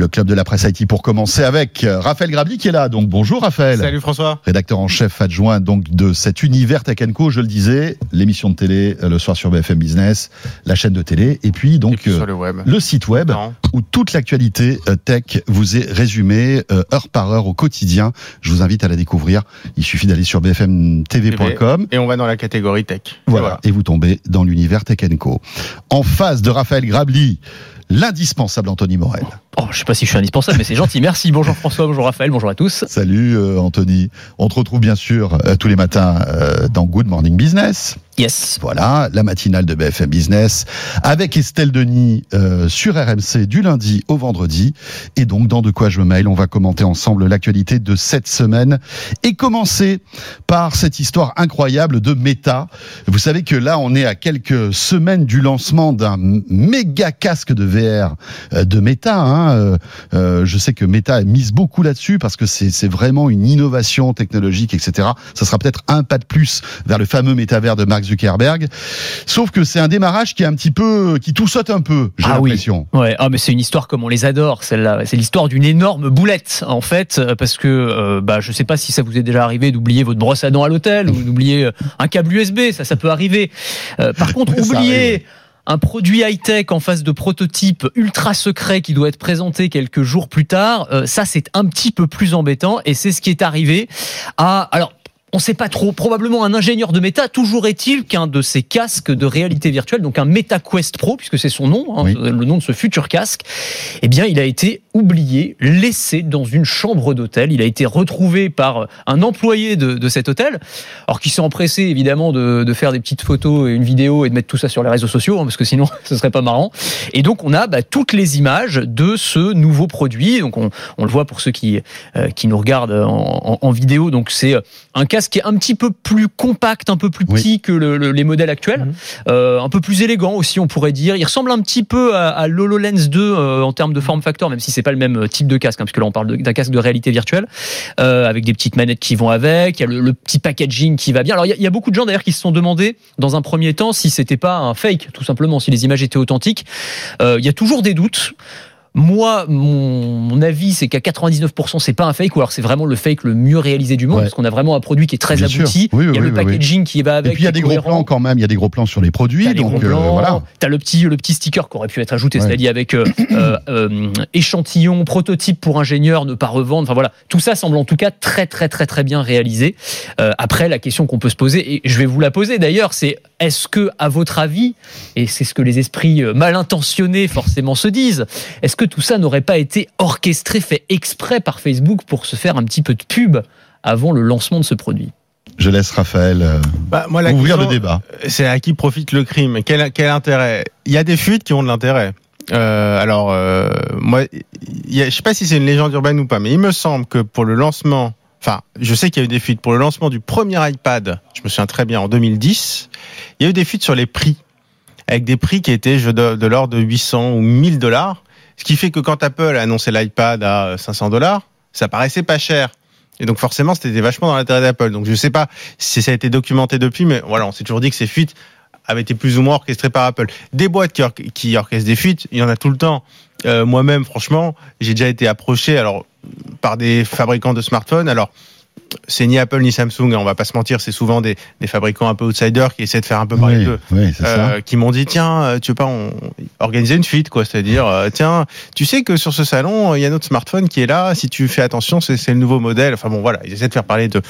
le club de la presse IT pour commencer avec Raphaël Grabli qui est là. Donc bonjour Raphaël. Salut François. Rédacteur en chef adjoint donc de cet univers Tech Co, je le disais, l'émission de télé euh, le soir sur BFM Business, la chaîne de télé et puis donc Et puis sur euh, le web. le site web Non. où toute l'actualité euh, tech vous est résumée euh, heure par heure au quotidien. Je vous invite à la découvrir. Il suffit d'aller sur bfmtv.com. Et on va dans la catégorie tech. Voilà. Et vous tombez dans l'univers Tech Co. En face de Raphaël Grabli, l'indispensable Anthony Morel. Oh, je sais pas si je suis indispensable, mais c'est gentil. Merci. Bonjour François, bonjour Raphaël, bonjour à tous. Salut euh, Anthony. On te retrouve bien sûr euh, tous les matins euh, dans Good Morning Business. Yes. Voilà, la matinale de BFM Business avec Estelle Denis euh, sur RMC du lundi au vendredi. Et donc, dans De quoi je me mail, on va commenter ensemble l'actualité de cette semaine et commencer par cette histoire incroyable de Meta. Vous savez que là, on est à quelques semaines du lancement d'un méga casque de VR euh, de Meta. hein. Euh, je sais que Meta mise beaucoup là-dessus parce que c'est vraiment une innovation technologique, etc. Ça sera peut-être un pas de plus vers le fameux métavers de Mark Zuckerberg. Sauf que c'est un démarrage qui est un petit peu, qui tout saute un peu, j'ai Ah oui. l'impression. Ouais, ah mais c'est une histoire comme on les adore, celle-là. C'est l'histoire d'une énorme boulette, en fait, euh, parce que euh, bah je sais pas si ça vous est déjà arrivé d'oublier votre brosse à dents à l'hôtel ou d'oublier euh, un câble USB, ça ça peut arriver. Euh, par contre, oublier un produit high-tech en face de prototype ultra secret qui doit être présenté quelques jours plus tard, euh, ça c'est un petit peu plus embêtant et c'est ce qui est arrivé à alors on sait pas trop, probablement un ingénieur de Meta. Toujours est-il qu'un de ces casques de réalité virtuelle, donc un MetaQuest Pro, puisque c'est son nom, hein, Oui. le nom de ce futur casque, eh bien, il a été oublié, laissé dans une chambre d'hôtel. Il a été retrouvé par un employé de, de cet hôtel, alors qui s'est empressé évidemment de, de faire des petites photos et une vidéo et de mettre tout ça sur les réseaux sociaux, hein, parce que sinon ce serait pas marrant. Et donc on a bah, toutes les images de ce nouveau produit. Donc on, on le voit pour ceux qui euh, qui nous regardent en, en- en vidéo. Donc c'est euh, un casque qui est un petit peu plus compact, un peu plus Oui. petit que le- le- les modèles actuels, Mhm. Euh, un peu plus élégant aussi, on pourrait dire. Il ressemble un petit peu à, à l'HoloLens 2 euh, en termes de form factor, même si c'est pas le même type de casque, hein, parce que là on parle d'un casque de réalité virtuelle, euh, avec des petites manettes qui vont avec. Il y a le, le petit packaging qui va bien. Alors il y y a beaucoup de gens d'ailleurs qui se sont demandé dans un premier temps si c'était pas un fake, tout simplement, si les images étaient authentiques. Euh, il y a toujours des doutes. Moi, mon, avis, c'est qu'à 99%, c'est pas un fake, ou alors c'est vraiment le fake le mieux réalisé du monde, Ouais. parce qu'on a vraiment un produit qui est très Bien abouti. Oui, il y a oui, le packaging qui va avec. Et puis il y a des gros plans quand même. Il y a des gros plans sur les produits. T'as Donc euh, voilà. t'as le petit, le petit sticker qui aurait pu être ajouté, Ouais. c'est-à-dire avec euh, euh, euh, échantillon, prototype pour ingénieur, ne pas revendre. Enfin voilà, tout ça semble en tout cas très très très très bien réalisé. Après, la question qu'on peut se poser, et je vais vous la poser d'ailleurs, c'est est-ce que, à votre avis, et c'est ce que les esprits mal intentionnés forcément se disent, est-ce que tout ça n'aurait pas été orchestré, fait exprès par Facebook pour se faire un petit peu de pub avant le lancement de ce produit? Je laisse Raphaël euh, Bah, moi, la ouvrir le débat. C'est à qui profite le crime? Quel, quel intérêt? Il y a des fuites qui ont de l'intérêt. Euh, alors, euh, moi, y a- je sais pas si c'est une légende urbaine ou pas, mais il me semble que pour le lancement, enfin, je sais qu'il y a eu des fuites pour le lancement du premier iPad. Je me souviens très bien en 2010. Il y a eu des fuites sur les prix, avec des prix qui étaient je, de, de l'ordre de 800 ou 1000 dollars. Ce qui fait que quand Apple a annoncé l'iPad à 500 dollars, ça paraissait pas cher. Et donc forcément, c'était vachement dans l'intérêt d'Apple. Donc je sais pas si ça a été documenté depuis, mais voilà, on s'est toujours dit que ces fuites avaient été plus ou moins orchestrées par Apple. Des boîtes qui orchestrent des fuites, il y en a tout le temps. Euh, Moi-même, franchement, j'ai déjà été approché alors par des fabricants de smartphones. Alors c'est ni Apple ni Samsung, hein, on va pas se mentir, c'est souvent des, des fabricants un peu outsiders qui essaient de faire un peu parler Oui, d'eux. oui. Euh, qui m'ont dit tiens euh, tu veux pas on... organiser une fuite quoi c'est-à-dire euh, tiens tu sais que sur ce salon il y a notre smartphone qui est là si tu fais attention c'est c'est le nouveau modèle enfin bon voilà ils essaient de faire parler de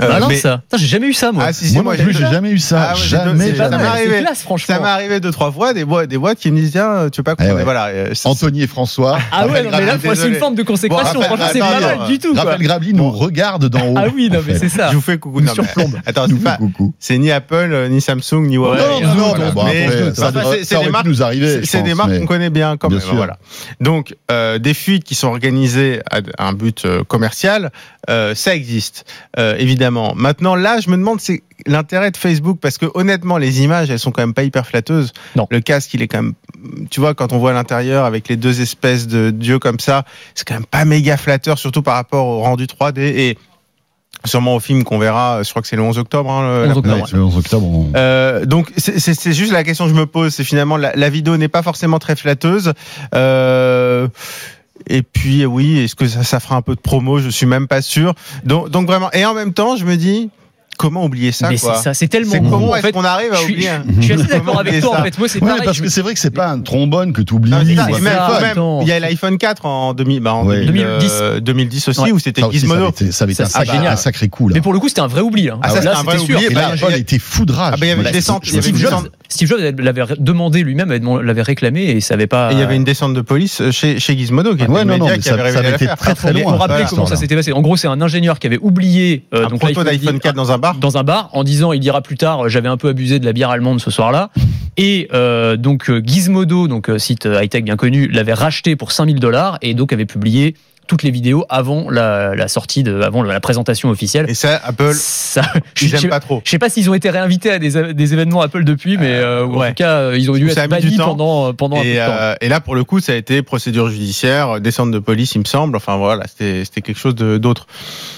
Euh, Malin, mais- ça. J'ai jamais eu ça, moi. ah si si Moi moi, non j'ai- jamais eu ça. Ah ouais, j'ai- jamais, pas ça jamais. m'est arrivé. c'est classe, franchement. ça m'est arrivé deux trois fois des boîtes des boîtes qui me disent tiens tu veux pas qu'on Eh ouais. voilà euh, Anthony et François. Ah ouais, non, mais là, c'est une forme de consécration. Bon, Franchement, c'est pas mal du tout. Raphaël Grabli nous regarde d'en haut. Ah oui, non, mais c'est ça. je vous fais coucou Nous non, mais- surplombe. attends Nous c'est pas coucou. c'est ni Apple ni Samsung ni Huawei Non, hein, non, voilà. bon, Mais- après, ça, c'est- ça des marques nous arriver. C'est des marques mais- qu'on connaît bien quand Bien même. sûr. Voilà. Donc euh, des fuites qui sont organisées à un but euh, commercial, euh, ça existe euh, évidemment. Maintenant là, je me demande c'est l'intérêt de Facebook parce que honnêtement les images elles sont quand même pas hyper flatteuses. Non. Le casque il est quand même, tu vois quand on voit l'intérieur avec les deux espèces de dieux comme ça, c'est quand même pas méga flatteur surtout par rapport au rendu 3D et sûrement au film qu'on verra. Je crois que c'est le 11 octobre. hein, le- 11 la- octobre, Ouais, le 11 octobre. on- euh, donc c'est- juste la question que je me pose, c'est finalement la, la vidéo n'est pas forcément très flatteuse. Euh, Et puis oui, est-ce que ça, ça fera un peu de promo? Je suis même pas sûr. Donc, donc vraiment. Et en même temps, je me dis, comment oublier ça Mais c'est ça, c'est tellement C'est comment en est-ce fait. qu'on arrive à oublier je suis assez d'accord avec toi. En fait, moi, c'est Oui, pareil. parce que c'est vrai que c'est pas un trombone que tu oublies. Il y a l'iPhone 4 en, 2000, bah, en Ouais. 2000, 2010. euh, 2010 aussi, Ouais. où c'était Gizmodo. ça avait été Ça, un, sacré, génial. un sacré coup là. Mais pour le coup, c'était un vrai oubli. hein. Ah, ça, Là, c'était un c'était vrai sûr. oubli. Et là, bah, Apple il était foudrage. Ah, bah, il il une Steve. Jobs, l'avait demandé lui-même, l'avait réclamé et ça avait pas. Et il y avait une descente de police chez, chez Gizmodo qui était Ouais, le non, non, qui ça- avait ça révélé avait été très, très Il faut loin. rappeler Voilà, comment ça s'était passé. En gros, c'est un ingénieur qui avait oublié euh, Un donc proto d'iPhone 4 dans un bar. Dans un bar en disant il dira plus tard euh, j'avais un peu abusé de la bière allemande ce soir-là et euh, donc euh, Gizmodo donc site high tech bien connu l'avait racheté pour 5000 dollars et donc avait publié toutes les vidéos avant la, la sortie de avant la présentation officielle Et ça, Apple, ça je, ils je- aiment pas trop. je sais pas s'ils ont été réinvités à des, des événements Apple depuis mais euh, en tout cas ils ont dû être bannis pendant pendant un peu de Et, temps. et là, pour le coup, ça a été procédure judiciaire, descente de police, il me semble. Enfin voilà, c'était quelque chose d'autre.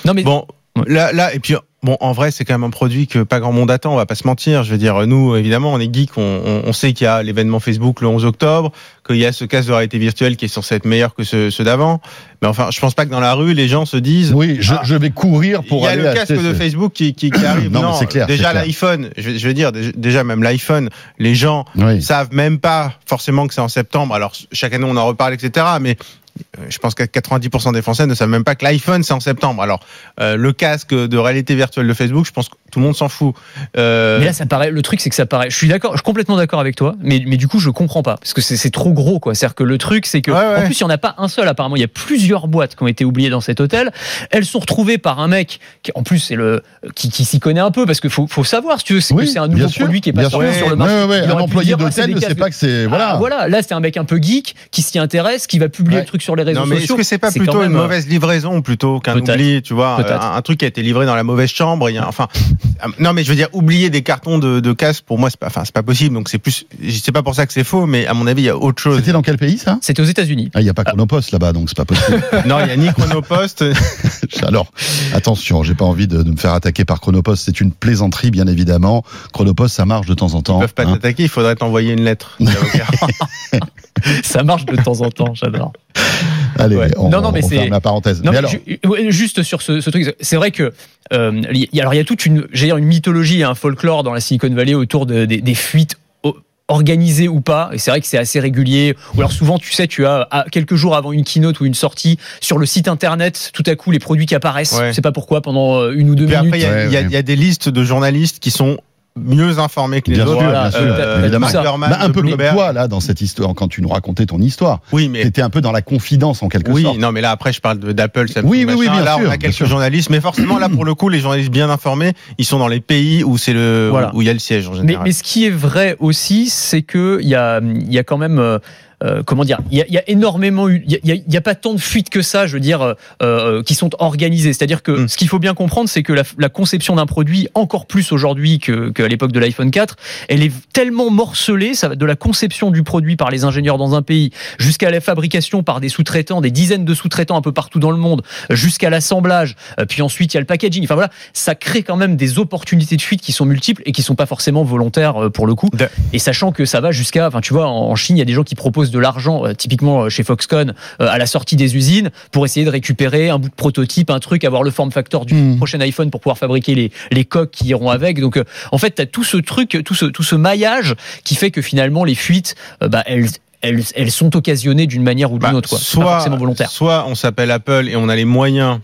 non mais Bon, Ouais. là, là, et puis bon, en vrai, c'est quand même un produit que pas grand monde attend. On va pas se mentir. Je veux dire, nous, évidemment, on est geeks. On, on- on sait qu'il y a l'événement Facebook le 11 octobre, qu'il y a ce casque de réalité virtuelle qui est censé être meilleur que ceux, ceux d'avant. Mais enfin, je pense pas que dans la rue, les gens se disent. Oui, je, Ah. je vais courir pour il y a aller le casque de ce- Facebook qui, qui, qui arrive. Non, c'est clair, Déjà l'iPhone, je, veux dire, dé- déjà même l'iPhone, les gens Oui. savent même pas forcément que c'est en septembre. Alors chaque année on en reparle, etc. Mais je pense qu'à 90% des Français ne savent même pas que l'iPhone c'est en septembre. Alors euh, le casque de réalité virtuelle de Facebook, je pense que tout le monde s'en fout. Euh, Mais là, ça paraît. Le truc, c'est que ça paraît. Je suis d'accord. Je suis complètement d'accord avec toi. Mais, mais du coup, je comprends pas parce que c'est c'est trop gros, quoi. C'est-à-dire que le truc, c'est que Ouais, ouais. en plus, il y en a pas un seul. Apparemment, il y a plusieurs boîtes qui ont été oubliées dans cet hôtel. Elles sont retrouvées par un mec qui, en plus, c'est le qui, qui s'y connaît un peu parce que faut, faut savoir, si tu veux, c'est que Oui, c'est un nouveau sûr, produit qui est pas sorti sur le marché. ouais, ouais, Il un employé ah, d'hôtel ne sait pas que c'est. Ah, Voilà. voilà, là c'est un mec un peu geek qui s'y intéresse, qui va publier Ouais. le truc sur les réseaux non mais est-ce sociaux. que c'est pas plutôt une euh, mauvaise livraison plutôt qu'un oubli, tu vois, un, truc qui a été livré dans la mauvaise chambre. Il y a, enfin, non mais je veux dire oublier des cartons de, de casque pour moi c'est pas, enfin c'est pas possible. Donc c'est plus, c'est pas pour ça que c'est faux, mais à mon avis il y a autre chose. C'était dans quel pays ça? C'était aux États-Unis. Ah, il n'y a pas Chronopost là-bas, donc c'est pas possible. Non, il y a ni Chronopost. Alors, attention, j'ai pas envie de, de me faire attaquer par Chronopost. C'est une plaisanterie, bien évidemment. Chronopost, ça marche de temps en Ils temps. peuvent pas hein. t'attaquer. Il faudrait t'envoyer une lettre. Ça marche de temps en temps, j'adore. Allez, Ouais. on, Non, non, mais on c'est- ferme la parenthèse. Non, mais mais alors, ju- ouais, juste sur ce, ce truc, c'est vrai que euh, il y, a- alors il y a toute une, dire une mythologie, et un folklore dans la Silicon Valley autour de- des- des fuites o- organisées ou pas. Et c'est vrai que c'est assez régulier. Ou alors souvent, tu sais, tu as à- quelques jours avant une keynote ou une sortie sur le site internet, tout à coup les produits qui apparaissent. Ouais. Je sais pas pourquoi pendant euh, une ou deux Puis minutes. après, il y, a- Ouais, il y a- ouais. il y a des listes de journalistes qui sont mieux informés que les bien sûr, autres. Voilà, bien sûr, euh, évidemment. ça. Ackerman, Bah, un peu comme toi là dans cette histoire quand tu nous racontais ton histoire. Oui, mais T'étais un peu dans la confidence en quelque oui, sorte. non, mais là après, je parle d'Apple, Samsung, Oui, oui, oui, bien Là, sûr, on a quelques sûr. journalistes, mais forcément, là, pour le coup, les journalistes bien informés, ils sont dans les pays où c'est le Voilà. où il y a le siège en Mais, général. mais ce qui est vrai aussi, c'est que il y a, il y a quand même, euh, comment dire, il y a, il y a énormément, eu- il y a, pas tant de fuites que ça, je veux dire, euh, euh, qui sont organisées. C'est-à-dire que Mm. ce qu'il faut bien comprendre, c'est que la, la conception d'un produit, encore plus aujourd'hui que- qu'à l'époque de l'iPhone 4, elle est tellement morcelée, ça va de la conception du produit par les ingénieurs dans un pays, jusqu'à la fabrication par des sous-traitants, des dizaines de sous-traitants un peu partout dans le monde, jusqu'à l'assemblage, puis ensuite il y a le packaging. Enfin voilà, ça crée quand même des opportunités de fuite qui sont multiples et qui sont pas forcément volontaires pour le coup. De- Et sachant que ça va jusqu'à, enfin tu vois, en Chine, il y a des gens qui proposent de l'argent, euh, typiquement euh, chez Foxconn, euh, à la sortie des usines, pour essayer de récupérer un bout de prototype, un truc, avoir le form factor du Mhm. prochain iPhone pour pouvoir fabriquer les, les coques qui iront avec. Donc euh, en fait, tu as tout ce truc, tout ce, tout ce maillage qui fait que finalement les fuites, euh, bah, elles, elles, elles sont occasionnées d'une manière ou d'une Bah, autre. Quoi. Pas soit, forcément volontaire. soit on s'appelle Apple et on a les moyens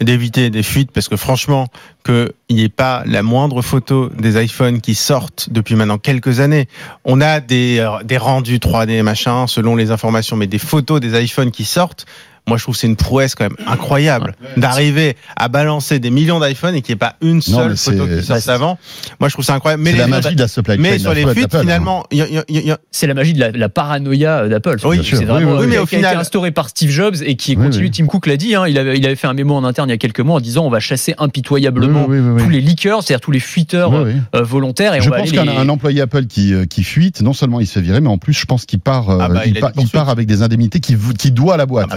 d'éviter des fuites parce que franchement qu'il n'y ait pas la moindre photo des iPhones qui sortent depuis maintenant quelques années. On a des, euh, des rendus 3D machin selon les informations, mais des photos des iPhones qui sortent. Moi, je trouve que c'est une prouesse quand même incroyable d'arriver à balancer des millions d'iPhones et qu'il n'y ait pas une seule photo qui sorte c'est- avant. Moi, je trouve ça incroyable. Mais, C'est la magie de la supply mais sur les fuites, finalement, il y a- il y a- il y a- C'est la magie de la, la paranoïa euh, d'Apple. Oui, C'est vraiment Oui, oui, euh, oui, mais au qui a été final- instauré par Steve Jobs et qui Oui, continue. oui. Tim Cook l'a dit. hein, il, avait, il avait fait un mémo en interne il y a quelques mois en disant on va chasser impitoyablement Oui, oui, oui, oui. tous les leakers, c'est-à-dire tous les fuiteurs Oui, oui. euh, volontaires. Et Je pense qu'un employé Apple qui, qui fuite, non sellement il se fait virer, mais en plus je pense qu'il part, Ah bah, il part avec des indemnités qui, qui doit à la boîte.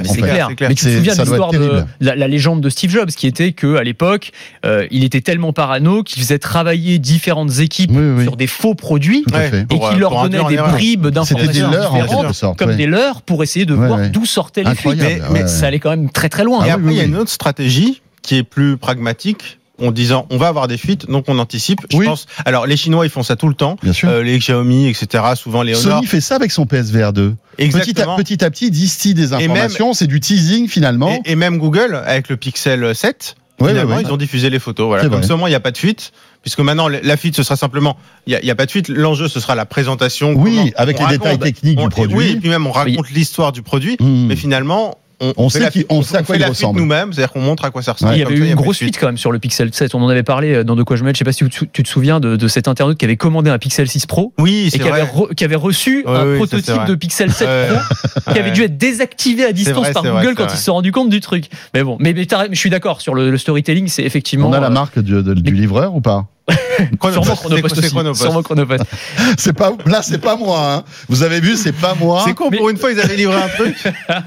Clair. clair. Mais tu te souviens de l'histoire de la, la légende de Steve Jobs, qui était que à l'époque, euh, il était tellement parano qu'il faisait travailler différentes équipes Oui, oui. sur des faux produits et qu'il euh, leur pour donnait des bribes d'informations des leurs, en différentes, comme des leurs, pour essayer de Ouais, voir ouais. d'où sortaient les fuites. Mais- ça allait quand même très très loin. Et Ah après, oui, il y a une autre stratégie qui est plus pragmatique en disant on va avoir des fuites, donc on anticipe. Je Oui. pense. Alors les Chinois ils font ça tout le temps. Bien sûr. Euh, les Xiaomi, etc. Souvent les Honor. Sony fait ça avec son PSVR 2. Petit à, petit à petit, il distille des informations, c'est du teasing finalement. Et, et même Google avec le Pixel 7. Ouais, finalement, ouais, ouais. ils ont diffusé les photos. Voilà. Comme moins, il n'y a pas de fuite. Puisque maintenant, la fuite, ce sera simplement. Il n'y a, pas de fuite. L'enjeu, ce sera la présentation. Oui, avec les détails techniques on- du produit. Oui, et puis même, on raconte l'histoire du produit. Hmm. Mais finalement, on, On sait on sait à quoi fait il la ressemble. nous-mêmes. C'est-à-dire qu'on montre à quoi ça ressemble. Il y avait eu a une grosse fuite quand même sur le Pixel 7. On en avait parlé dans De quoi je me mêle. Je sais pas si tu, tu te souviens de, de cet internaute qui avait commandé un Pixel 6 Pro Oui, et c'est qui avait, re- qui avait reçu Ouais, un oui, prototype de Pixel 7 Ouais. Pro qui avait dû être désactivé à distance vrai, par Google vrai, quand vrai. ils se sont rendus compte du truc. Mais bon, mais, je suis d'accord sur le, le storytelling, c'est effectivement. On a la euh, marque du livreur ou pas? Chronopost. Sûrement Chronopost aussi. Chronopost. Sûrement Chronopost. C'est pas là, c'est pas moi. hein. Vous avez vu, c'est pas moi. C'est con, Mais- pour une fois, ils avaient livré un truc.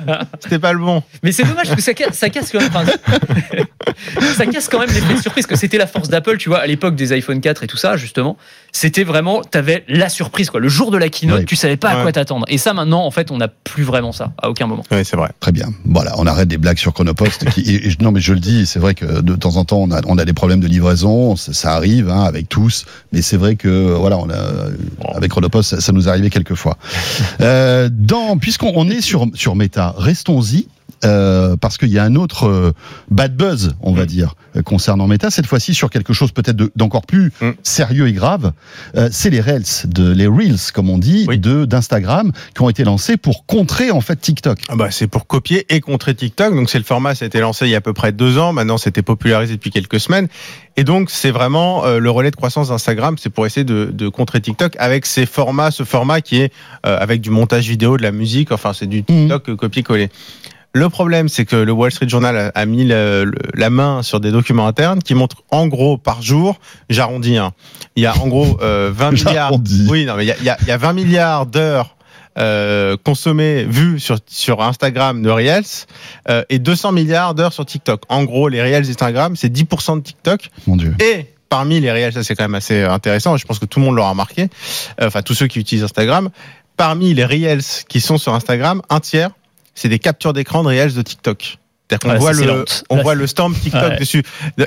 C'était pas le bon. Mais c'est dommage parce que ça, ca- ça casse quand même. ça casse quand même l'effet de surprise que c'était la force d'Apple, tu vois, à l'époque des iPhone 4 et tout ça, justement. C'était vraiment, t'avais la surprise, quoi. Le jour de la keynote, Ouais. tu savais pas à Ouais. quoi t'attendre. Et ça, maintenant, en fait, on n'a plus vraiment ça, à aucun moment. Oui, c'est vrai. Très bien. Voilà, on arrête des blagues sur Chronopost. qui, et- et- non, mais je le dis, c'est vrai que de temps en temps, on a, on a des problèmes de livraison. Ça, ça arrive hein, avec tous. Mais c'est vrai que voilà, avec Chronopost, ça, ça nous arrivait quelques fois. Euh, dans, puisqu'on on est sur sur Meta, restons-y. Euh, parce qu'il y a un autre euh, bad buzz, on va Mm. dire, euh, concernant Meta, cette fois-ci sur quelque chose peut-être de- d'encore plus Mm. sérieux et grave. Euh, c'est les Reels, de, les Reels, comme on dit, Oui. de d'Instagram, qui ont été lancés pour contrer en fait TikTok. Ah bah, c'est pour copier et contrer TikTok. Donc c'est le format, ça a été lancé il y a à peu près deux ans. Maintenant, c'était popularisé depuis quelques semaines. Et donc c'est vraiment euh, le relais de croissance d'Instagram. C'est pour essayer de, de contrer TikTok avec ces formats, ce format qui est euh, avec du montage vidéo, de la musique. Enfin, c'est du TikTok euh, copier-coller. Le problème, c'est que le Wall Street Journal a, mis le- le- la main sur des documents internes qui montrent en gros par jour, j'arrondis, hein, il y a en gros euh, 20 milliards. J'arrondis. Oui, non, mais il y a, il y a- il y a 20 milliards d'heures euh, consommées, vues sur, sur Instagram de Reels euh, et 200 milliards d'heures sur TikTok. En gros, les Reels Instagram, c'est 10% de TikTok. Mon Dieu. Et parmi les Reels, ça c'est quand même assez intéressant, je pense que tout le monde l'aura remarqué, euh, enfin tous ceux qui utilisent Instagram, parmi les Reels qui sont sur Instagram, un tiers, c'est des captures d'écran de Reels de TikTok. C'est-à-dire qu'on Ouais, voit, le, on Là, voit le stamp TikTok Ouais. dessus.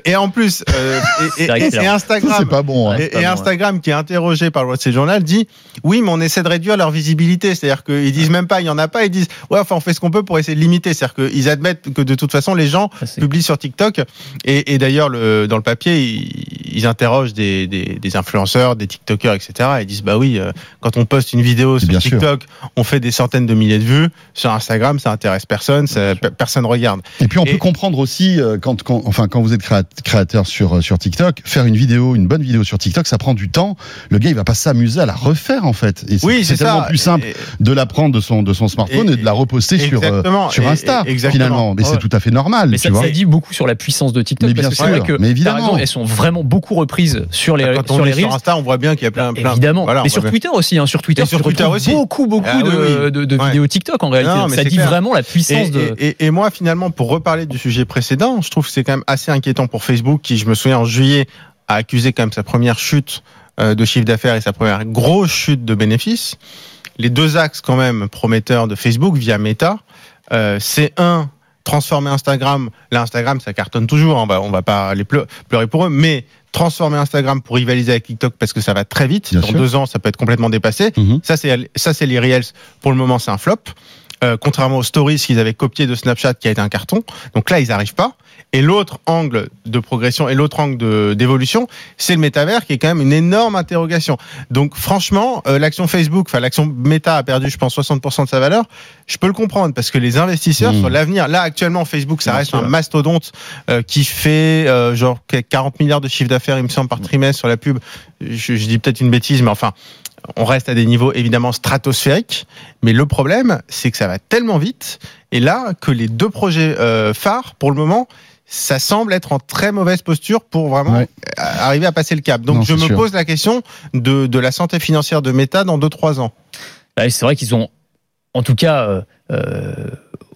Et en plus, euh, et. Ça, Instagram, c'est pas bon. hein. Et, Instagram, qui est interrogé par le Wall Street Journal, dit oui, mais on essaie de réduire leur visibilité. C'est-à-dire qu'ils disent même pas, il y en a pas. Ils disent ouais, enfin, on fait ce qu'on peut pour essayer de limiter. C'est-à-dire qu'ils admettent que de toute façon, les gens Ça, publient sur TikTok. Et, et d'ailleurs, le, dans le papier, ils, ils interrogent des, des, des influenceurs, des TikTokers, etc. Ils disent bah oui, euh, quand on poste une vidéo sur Bien sûr. TikTok, on fait des centaines de milliers de vues. Sur Instagram, ça intéresse personne, ça, pe- personne regarde. Et puis on Et- peut comprendre aussi euh, quand, quand enfin quand vous êtes créa- créateur sur euh, sur TikTok, faire une vidéo, une bonne vidéo sur TikTok, ça prend du temps. Le gars il va pas s'amuser à la refaire en fait. Et Oui, c'est tellement ça. plus simple Et- de la prendre de son de son smartphone et, Et- de la reposter sur euh, exactement. sur Et- Insta et- exactement. finalement. Mais Ouais. c'est tout à fait normal, Mais tu ça, vois. ça dit beaucoup sur la puissance de TikTok Mais parce bien que sûr, vrai que mais évidemment. raison, elles sont vraiment beaucoup reprises sur les quand on sur les est sur reels. Insta, on voit bien qu'il y a plein, plein. Évidemment, Voilà, on mais sur. Twitter aussi, hein, sur Twitter, sur Twitter aussi. beaucoup, beaucoup Ah de, vidéos TikTok en réalité. Ça dit vraiment la puissance de. et moi, finalement, pour reparler du sujet précédent, je trouve que c'est quand même assez inquiétant pour Facebook, qui, je me souviens, en juillet, a accusé quand même sa première chute euh, de chiffre d'affaires et sa première grosse chute de bénéfices. Les deux axes quand même prometteurs de Facebook via Meta, euh, c'est un transformer Instagram. Là, Instagram, ça cartonne toujours. hein, On va, on va pas aller pleu- pleurer pour eux, mais transformer Instagram pour rivaliser avec TikTok parce que ça va très vite. Bien Dans sûr. deux ans, ça peut être complètement dépassé. Mhm. Ça, c'est ça, c'est les Reels. Pour le moment, c'est un flop. Euh, contrairement aux stories qu'ils avaient copié de Snapchat qui a été un carton. Donc là, ils n'arrivent pas. Et l'autre angle de progression et l'autre angle de- d'évolution, c'est le métavers qui est quand même une énorme interrogation. Donc franchement, euh, l'action Facebook, enfin l'action Meta a perdu, je pense, 60% de sa valeur. Je peux le comprendre parce que les investisseurs Mmh. sur l'avenir, là actuellement Facebook, ça Bien reste sûr. un mastodonte euh, qui fait euh, genre 40 milliards de chiffre d'affaires, il me semble, par trimestre sur la pub. Je, je dis peut-être une bêtise, mais enfin, on reste à des niveaux évidemment stratosphériques. Mais le problème, c'est que ça va tellement vite. Et là, que les deux projets euh, phares, pour le moment, ça semble être en très mauvaise posture pour vraiment Ouais. arriver à passer le cap. Donc Non, je me sûr. pose la question de, de la santé financière de Meta dans 2-3 ans. Bah, c'est vrai qu'ils ont, en tout cas, euh, euh,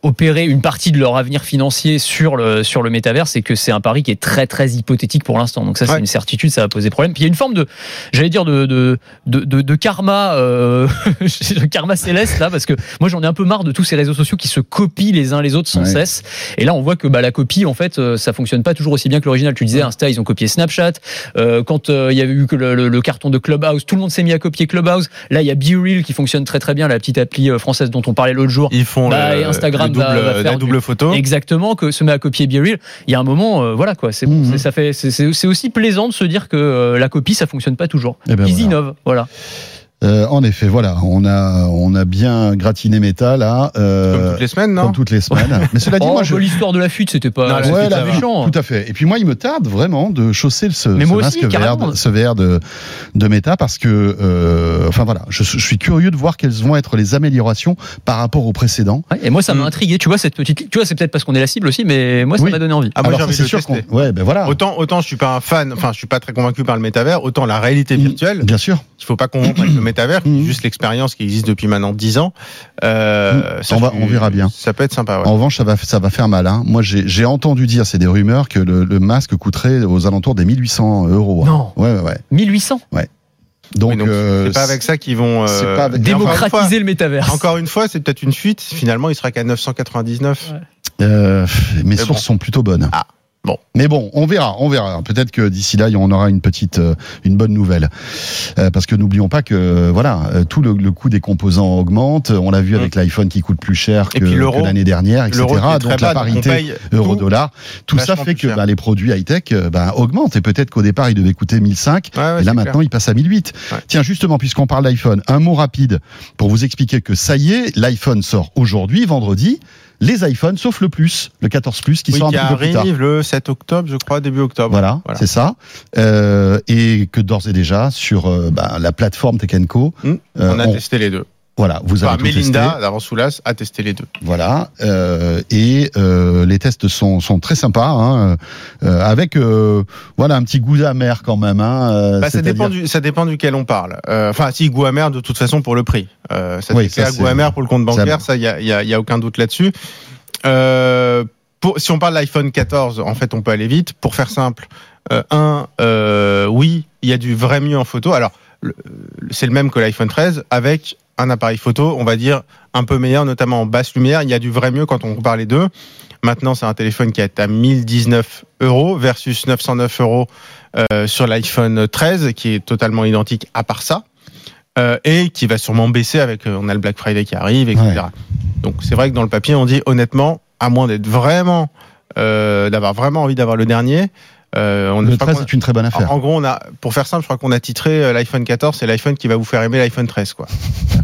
opérer une partie de leur avenir financier sur le sur le métavers, c'est que c'est un pari qui est très très hypothétique pour l'instant. Donc ça, c'est Ouais. une certitude, ça va poser problème. Puis il y a une forme de, j'allais dire de de de, de, karma, euh, de karma céleste là, parce que moi j'en ai un peu marre de tous ces réseaux sociaux qui se copient les uns les autres sans Ouais. cesse. Et là, on voit que bah, la copie, en fait, euh, ça fonctionne pas toujours aussi bien que l'original. Tu disais, Insta, ils ont copié Snapchat. Euh, quand euh, il y avait eu que le, le- le carton de Clubhouse, tout le monde s'est mis à copier Clubhouse. Là, il y a BeReal qui fonctionne très très bien, la petite appli euh, française dont on parlait l'autre jour. Ils font Bah, le, et Instagram le double, va- va faire la du- double photo. Exactement, que se met à copier BeReal. Il y a un moment, euh, voilà quoi. C'est c'est- ça fait, c'est- aussi plaisant de se dire que euh, la copie, ça fonctionne pas toujours. Eh ben Ils voilà. innovent, voilà. Euh, en effet, voilà, on a, on a bien gratiné méta là. euh, Comme toutes les semaines, non comme toutes les semaines. Mais cela dit, Oh, moi, je, l'histoire de la fuite, c'était pas, Non, pas va. méchant. Tout à fait. Et puis moi, il me tarde vraiment de chausser ce, Mais ce moi aussi, masque de, ce VR de, de méta parce que, euh, enfin voilà, je, je suis curieux de voir quelles vont être les améliorations par rapport au précédent. Ouais, et moi, ça m'a Mm. intrigué. Tu vois, cette petite, tu vois, c'est peut-être parce qu'on est la cible aussi, mais moi, ça Oui. m'a donné envie. Ah, moi, j'ai sûr ouais, ben voilà, Autant, autant je suis pas un fan, enfin je suis pas très convaincu par le métavers, autant la réalité virtuelle, bien sûr. il faut pas le métavers, Mm. juste l'expérience qui existe depuis maintenant 10 ans. Euh, ça, On va- je- on verra bien. Ça peut être sympa. Ouais. En revanche, ça va, ça va faire mal. Hein. Moi, j'ai entendu dire, c'est des rumeurs, que le, le masque coûterait aux alentours des 1800 euros. hein. Non. Ouais, ouais, ouais. 1800. Donc, Oui, donc, euh, c'est pas avec ça qu'ils vont euh, c'est pas avec- mais encore une fois- Démocratiser le métavers. Encore une fois, c'est peut-être une fuite. Finalement, il sera qu'à 999. Ouais. Euh, mes Mais sources bon. sont plutôt bonnes. Ah, bon. Mais bon, on verra, on verra. Peut-être que d'ici là, on aura une petite, euh, une bonne nouvelle. Euh, parce que n'oublions pas que voilà, euh, tout le, le coût des composants augmente. On l'a vu avec l'iPhone qui coûte plus cher que, l'année dernière, etc. Donc la parité euro-dollar, tout ça fait que bah, les produits high-tech bah, augmentent. Et peut-être qu'au départ, ils devaient coûter 1005. Ouais, ouais, et là maintenant, clair. il passe à 1008. Ouais. Tiens, justement, puisqu'on parle d'iPhone, un mot rapide pour vous expliquer que ça y est, l'iPhone sort aujourd'hui, vendredi. Les iPhones, sauf le Plus, le 14 Plus, qui Oui, sort un qui petit peu plus tard. le 7 octobre, je crois, début octobre. Voilà, Voilà. c'est ça. Euh, et que d'ores et déjà, sur euh, bah, la plateforme Tech Co, Hmm, euh, on a on- testé les deux. Voilà, vous avez Enfin, tout Melinda, testé. d'avant Soulas, a testé les deux. Voilà, euh, et euh, les tests sont, sont très sympas, hein, euh, avec euh, voilà un petit goût amer quand même. Hein, euh, Bah, ça, dépend du, ça dépend duquel on parle. Euh, Enfin, si, goût amer de toute façon pour le prix. Euh, ça, Oui, c'est ça, goût amer pour le compte bancaire, ça, il n'y a, y a- y a aucun doute là-dessus. Euh, si on parle de l'iPhone 14, en fait, on peut aller vite. Pour faire simple, euh, un, euh, oui, il y a du vrai mieux en photo. Alors, c'est le même que l'iPhone 13, avec un appareil photo, on va dire, un peu meilleur, notamment en basse lumière. Il y a du vrai mieux quand on compare les deux. Maintenant, c'est un téléphone qui est à 1019 euros versus 909 euros euh, sur l'iPhone 13, qui est totalement identique à part ça, euh, et qui va sûrement baisser avec, euh, on a le Black Friday qui arrive, etc. Ouais. Donc c'est vrai que dans le papier, on dit honnêtement, à moins d'être vraiment, euh, d'avoir vraiment envie d'avoir le dernier, euh, on Le crois 13 qu'on- est une très bonne affaire. en, gros, on a, pour faire simple, je crois qu'on a titré euh, l'iPhone 14, c'est l'iPhone qui va vous faire aimer l'iPhone 13, quoi.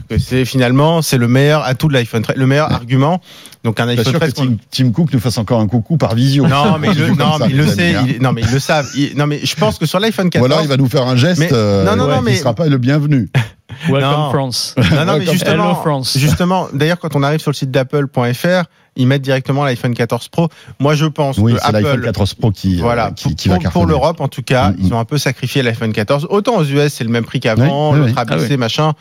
Que c'est finalement, c'est le meilleur atout de l'iPhone 13, le meilleur argument. Donc un iPhone sûr que 13 qu'on- Tim, Tim Cook nous fasse encore un coucou par visio. non, mais il le, non, mais il sait. il- non, mais ils le savent. Il- non, mais je pense que sur l'iPhone Ou 14. alors il va nous faire un geste Mais- euh, non, non, non, qui mais- sera pas le bienvenu. Welcome Non. France. Non, non, mais justement, Hello France. justement, d'ailleurs, quand on arrive sur le site d'Apple.fr, ils mettent directement l'iPhone 14 Pro. Moi, je pense Oui, que c'est l'iPhone Apple, 14 Pro qui, euh, voilà, qui, pour, qui va pour- cartonner. pour l'Europe, en tout cas, Mm, ils ont un peu sacrifié l'iPhone 14. Autant aux US, c'est le même prix qu'avant, Oui, oui, l'autre oui. ABC, machin.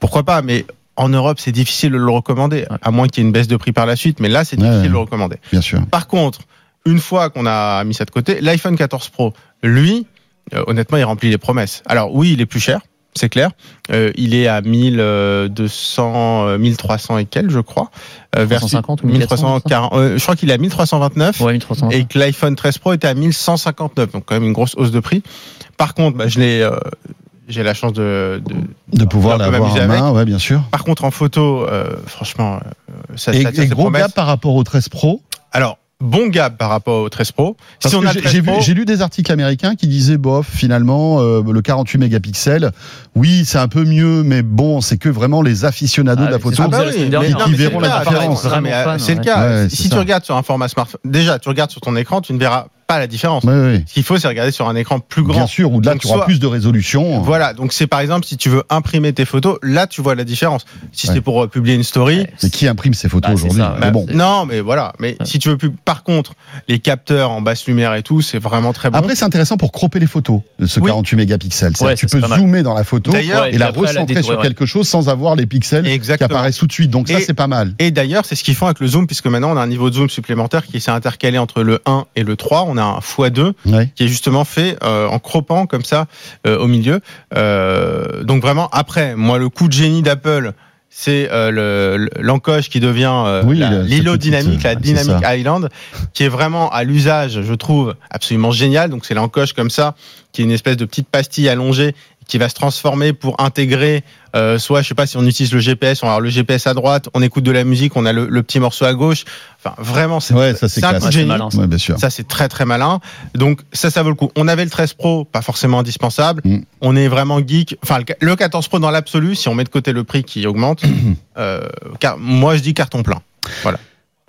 Pourquoi pas Mais en Europe, c'est difficile de le recommander, à moins qu'il y ait une baisse de prix par la suite. Mais là, c'est difficile de le recommander. Bien sûr. Par contre, une fois qu'on a mis ça de côté, l'iPhone 14 Pro, lui, euh, honnêtement, il remplit les promesses. Alors oui, il est plus cher, c'est clair. Euh, il est à 1200, euh, 1300 et quelques, je crois. Euh, versus 350 ou 1400, 1340. euh, je crois qu'il est à 1329. Ouais, 1300. Et que l'iPhone 13 Pro était à 1159, donc quand même une grosse hausse de prix. Par contre, bah, je l'ai, euh, j'ai la chance de, de- De pouvoir l'avoir en m'amuser main, ouais, bien sûr. Par contre, en photo, euh, franchement, euh, ça, Et, ça tient et ses gros promesses. gap par rapport au 13 Pro? Alors, bon gap par rapport au 13 Pro. Si j'ai- le 13 j'ai vu- Pro, j'ai lu des articles américains qui disaient bof finalement euh, le 48 mégapixels oui c'est un peu mieux mais bon c'est que vraiment les aficionados Ah, de la photo bah oui, Qui c'est verront le la cas, différence. C'est le cas. Ouais, si tu ça. regardes sur un format smartphone, déjà, tu regardes sur ton écran, tu ne verras pas la différence. Ce qu'il faut, c'est regarder sur un écran plus grand. Bien sûr, ou de là, Donc, tu auras soit- plus de résolution. Voilà, donc c'est par exemple si tu veux imprimer tes photos, là tu vois la différence. Si Ouais. c'est pour euh, publier une story, Mais qui imprime ces photos Bah, aujourd'hui Mais bah, bon. non, mais voilà. Mais si tu veux plus, par contre, les capteurs en basse lumière et tout, c'est vraiment très bon. Après, c'est intéressant pour cropper les photos, ce Oui. 48 mégapixels. Ouais, tu peux zoomer dans la photo et la après, recentrer sur quelque chose sans avoir les pixels qui apparaissent tout de suite. Donc ça, c'est pas mal. Et d'ailleurs, c'est ce qu'ils font avec le zoom, puisque maintenant on a un niveau de zoom supplémentaire qui s'est intercalé entre le 1 et le 3. On a un x2 Ouais. qui est justement fait euh, en croppant comme ça euh, au milieu. Euh, donc vraiment, après, moi, le coup de génie d'Apple, c'est euh, le- le- l'encoche qui devient euh, Oui, l'îlot dynamique, la Dynamic. Island, qui est vraiment à l'usage, je trouve, absolument génial. Donc c'est l'encoche comme ça, qui est une espèce de petite pastille allongée qui va se transformer pour intégrer, euh, soit je sais pas si on utilise le GPS, on va avoir le GPS à droite, on écoute de la musique, on a le, le petit morceau à gauche. Enfin, vraiment, c'est Ouais, ça, c'est un coup de génie. malin. Ouais, bien sûr. Ça, c'est très très malin. Donc ça, ça vaut le coup. On avait le 13 Pro, pas forcément indispensable. Mm. On est vraiment geek. Enfin, le- le 14 Pro dans l'absolu, si on met de côté le prix qui augmente, euh, car, moi je dis carton plein.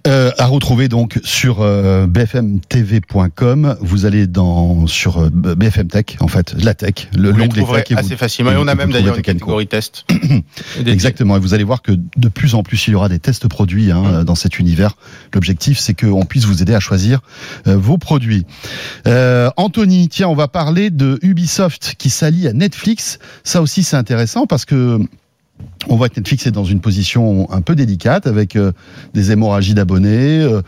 Euh, à retrouver donc sur euh, bfmtv.com. Vous allez dans sur euh, BFM Tech, en fait, la tech, le l'onglet trouverez tech. et vous- assez facilement. Et on a même d'ailleurs une catégorie test. Exactement. Et vous allez voir que de plus en plus, il y aura des tests produits hein, Mm. dans cet univers. L'objectif, c'est qu'on puisse vous aider à choisir euh, vos produits. Euh, Anthony, tiens, on va parler de Ubisoft qui s'allie à Netflix. Ça aussi, c'est intéressant parce que on voit que Netflix est dans une position un peu délicate avec euh, des hémorragies d'abonnés, euh,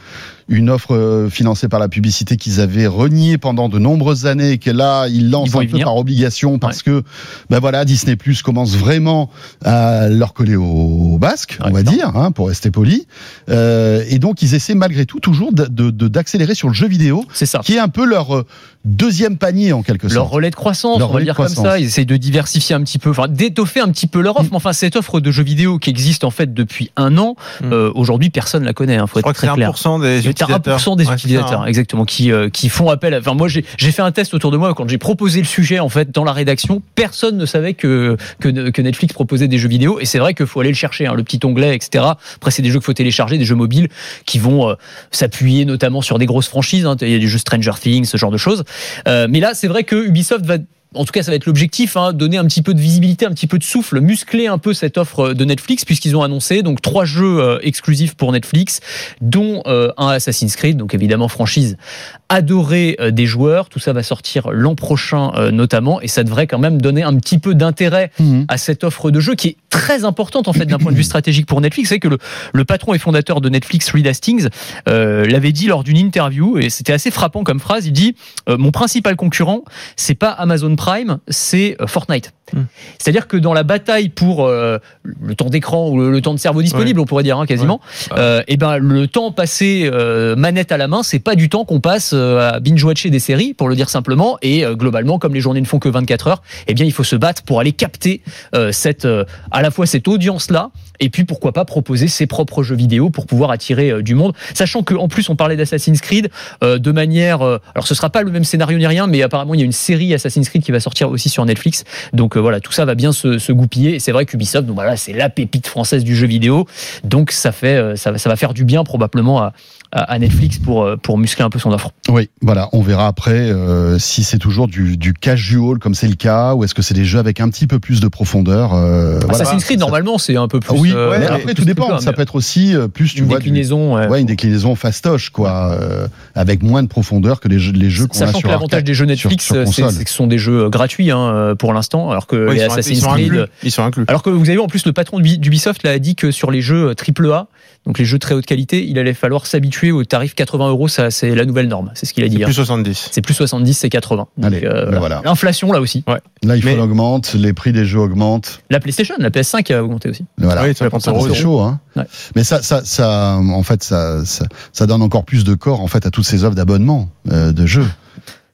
une offre euh, financée par la publicité qu'ils avaient reniée pendant de nombreuses années et que là ils lancent un peu venir. par obligation parce que ben voilà Disney Plus commence vraiment à leur coller au, au basque, on va dire, hein, pour rester poli. Et donc ils essaient malgré tout toujours de- de- de- d'accélérer sur le jeu vidéo, C'est ça. qui est un peu leur deuxième panier en quelque Leur sorte. relais de croissance, Leur on va dire comme ça. Ils essayent de diversifier un petit peu, enfin d'étoffer un petit peu leur offre. Mais enfin, cette offre de jeux vidéo qui existe en fait depuis un an, Mm. euh, aujourd'hui personne la connaît. Hein, faut Je être crois très clair. 1% des utilisateurs. 1% des Ouais, c'est ça, utilisateurs, hein. exactement, qui, euh, qui font appel. à- Enfin, moi, j'ai fait un test autour de moi quand j'ai proposé le sujet en fait dans la rédaction. Personne ne savait que que, que Netflix proposait des jeux vidéo, et c'est vrai qu'il faut aller le chercher, hein, le petit onglet, etc. Après, c'est des jeux qu'il faut télécharger, des jeux mobiles qui vont euh, s'appuyer notamment sur des grosses franchises. Il y a des jeux Stranger Things, ce genre de choses. Mais là, c'est vrai que Ubisoft va en tout cas, ça va être l'objectif, hein, donner un petit peu de visibilité, un petit peu de souffle, muscler un peu cette offre de Netflix, puisqu'ils ont annoncé donc trois jeux euh, exclusifs pour Netflix, dont euh, un Assassin's Creed, donc évidemment franchise adorée euh, des joueurs. Tout ça va sortir l'an prochain euh, notamment, et ça devrait quand même donner un petit peu d'intérêt Mhm. à cette offre de jeu qui est très importante en fait d'un point de vue stratégique pour Netflix. C'est que le, le patron et fondateur de Netflix, Reed Hastings, euh, l'avait dit lors d'une interview et c'était assez frappant comme phrase. Il dit euh, mon principal concurrent, c'est pas Amazon Prime, c'est euh, Fortnite. Hmm. C'est-à-dire que dans la bataille pour euh, le temps d'écran ou le, le temps de cerveau disponible, on pourrait dire hein, quasiment, Ouais. euh, et ben le temps passé euh, manette à la main, c'est pas du temps qu'on passe à binge-watcher des séries, pour le dire simplement. Et globalement, comme les journées ne font que 24 heures, eh bien il faut se battre pour aller capter cette à la fois cette audience là et puis pourquoi pas proposer ses propres jeux vidéo pour pouvoir attirer euh, du monde. Sachant que en plus on parlait d'Assassin's Creed euh, de manière euh, alors ce sera pas le même scénario ni rien mais apparemment il y a une série Assassin's Creed qui va sortir aussi sur Netflix. Donc voilà tout ça va bien se, se goupiller. Et c'est vrai qu'Ubisoft donc voilà c'est la pépite française du jeu vidéo. Donc ça fait ça va faire du bien probablement à, à Netflix pour euh, pour muscler un peu son offre Oui, voilà, on verra après euh, si c'est toujours du, du casual comme c'est le cas, ou est-ce que c'est des jeux avec un petit peu plus de profondeur. euh, voilà. Assassin's Creed Ça- normalement c'est un peu plus Ah oui, euh, mais voilà, après tout dépend. Ça mais peut être aussi euh, plus tu une vois du- déclinaison ouais. ouais, une déclinaison fastoche quoi, euh, avec moins de profondeur que les jeux, les jeux qu'on a Sachant sur que l'avantage des jeux Netflix, c'est que ce sont des jeux euh, gratuits hein, euh, pour l'instant, alors que Ouais, les ils Assassin's Creed. inclus. Ils sont inclus. Alors que vous avez vu en plus le patron d'Ubi- d'Ubisoft l'a dit que sur les jeux AAA, donc les jeux très haute qualité, il allait falloir s'habituer au tarif 80 euros. Ça, c'est la nouvelle norme. C'est ce qu'il a dit. C'est hein. plus 70. C'est plus 70, c'est 80. Donc, Allez, euh, ben voilà. L'inflation là aussi. L'iPhone Mais- augmente, les prix des jeux augmentent. La PlayStation, la PS5 a augmenté aussi. Voilà. Oui, 50 ça, euros. c'est chaud, hein. Ouais. Mais ça, ça, ça, en fait, ça, ça, ça donne encore plus de corps en fait à toutes ces offres d'abonnement euh, de jeux.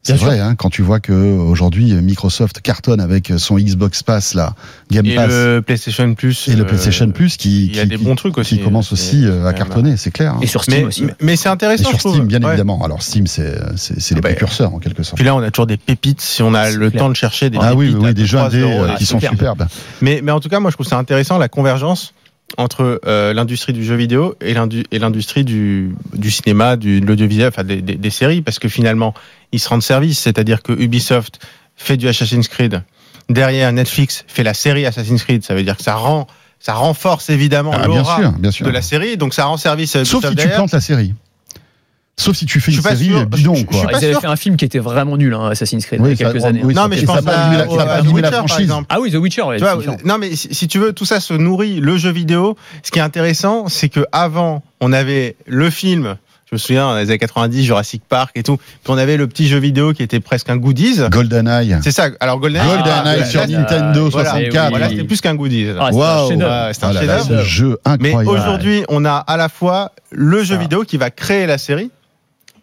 C'est vrai, hein, quand tu vois que aujourd'hui Microsoft cartonne avec son Xbox Pass là, Game Et Pass le PlayStation Plus. et le euh, PlayStation Plus qui, Il y a qui- des qui- bons trucs aussi. qui commence C'est- aussi euh, à c'est- cartonner, c'est clair. hein. Et sur Steam Mais, aussi. mais- c'est Et intéressant. sur je trouve. Steam, bien Ouais. évidemment. Alors Steam, c'est c'est c'est les bah, précurseurs en quelque sorte. Puis là, on a toujours des pépites si on a C'est le clair. temps de chercher des Ah oui, oui, à des jeux 3 indés euros. euh, Ah, qui sont superbe. superbes. Mais, mais en tout cas, moi, je trouve ça intéressant la convergence entre euh, l'industrie du jeu vidéo et l'indu- et l'industrie du, du cinéma, du, de l'audiovisuel, enfin des, des- des séries, parce que finalement, ils se rendent service. C'est-à-dire que Ubisoft fait du Assassin's Creed. Derrière, Netflix fait la série Assassin's Creed. Ça veut dire que ça rend, ça renforce évidemment Ah, l'aura de la série. Donc ça rend service Sauf si tu derrière. plantes la série. Sauf si tu fais une série sûr. bidon, Je- quoi. Ils avaient sûr. fait un film qui était vraiment nul, hein, Assassin's Creed, il y a quelques années. oui, Non, mais je pense à, The la Witcher, par franchise. exemple. Ah oui, The Witcher, ouais, Tu vois, non mais si, si tu veux, tout ça se nourrit. Le jeu vidéo, ce qui est intéressant, c'est que avant, on avait le film. Je me souviens, dans les années 90, Jurassic Park et tout. Puis on avait le petit jeu vidéo qui était presque un goodies. GoldenEye. C'est ça. Alors GoldenEye, GoldenEye ah, sur Nintendo voilà, 64. Voilà, c'était plus qu'un goodies. Ah, c'est un Waouh. chef-d'œuvre. Ouais, c'est un Ah chef-d'œuvre. jeu Mais incroyable. aujourd'hui, on a à la fois le jeu vidéo qui va créer la série.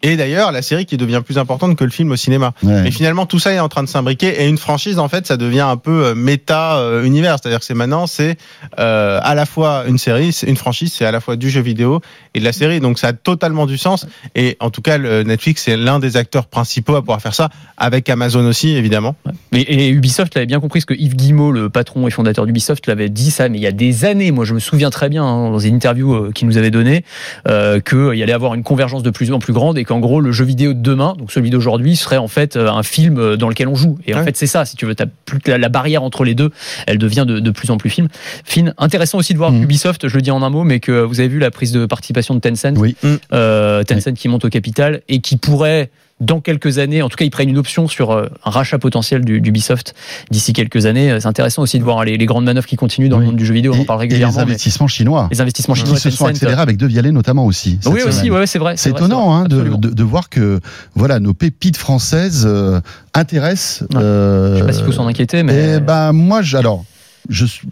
Et d'ailleurs, la série qui devient plus importante que le film au cinéma. Ouais. Mais finalement, tout ça est en train de s'imbriquer et une franchise, en fait, ça devient un peu euh, méta univers. C'est-à-dire que c'est maintenant, c'est euh, à la fois une série, c'est une franchise, c'est à la fois du jeu vidéo et de la série. Donc ça a totalement du sens. Et en tout cas, le Netflix c'est l'un des acteurs principaux à pouvoir faire ça, avec Amazon aussi, évidemment. Mais, et Ubisoft l'avait bien compris, parce que Yves Guillemot, le patron et fondateur d'Ubisoft, l'avait dit ça, mais il y a des années, moi je me souviens très bien, hein, dans une interview euh, qu'il nous avait donnée, euh, qu'il y allait avoir une convergence de plus en plus grande et qu'en gros, le jeu vidéo de demain, donc celui d'aujourd'hui, serait en fait euh, un film euh, dans lequel on joue. Et en Ouais. fait, c'est ça, si tu veux, t'as plus la, la barrière entre les deux, elle devient de, de plus en plus fine. fine. Intéressant aussi de voir Mhm. Ubisoft, je le dis en un mot, mais que vous avez vu la prise de participation de Tencent, Oui. euh, Tencent qui monte au capital et qui pourrait dans quelques années, en tout cas, ils prennent une option sur euh, un rachat potentiel du- d'Ubisoft d'ici quelques années. C'est intéressant aussi de voir les, les grandes manœuvres qui continuent dans Oui. le monde du jeu vidéo. On en parle et les régulièrement. investissements chinois les investissements qui chinois, se sont accélérés avec De Vialet notamment aussi. cette Oui, aussi, ouais, c'est vrai. C'est étonnant vrai, hein, de, absolument. de, de voir que voilà nos pépites françaises euh, intéressent. Ouais. euh, Je sais pas s'il faut s'en inquiéter, mais eh ben moi, je- alors je, suis-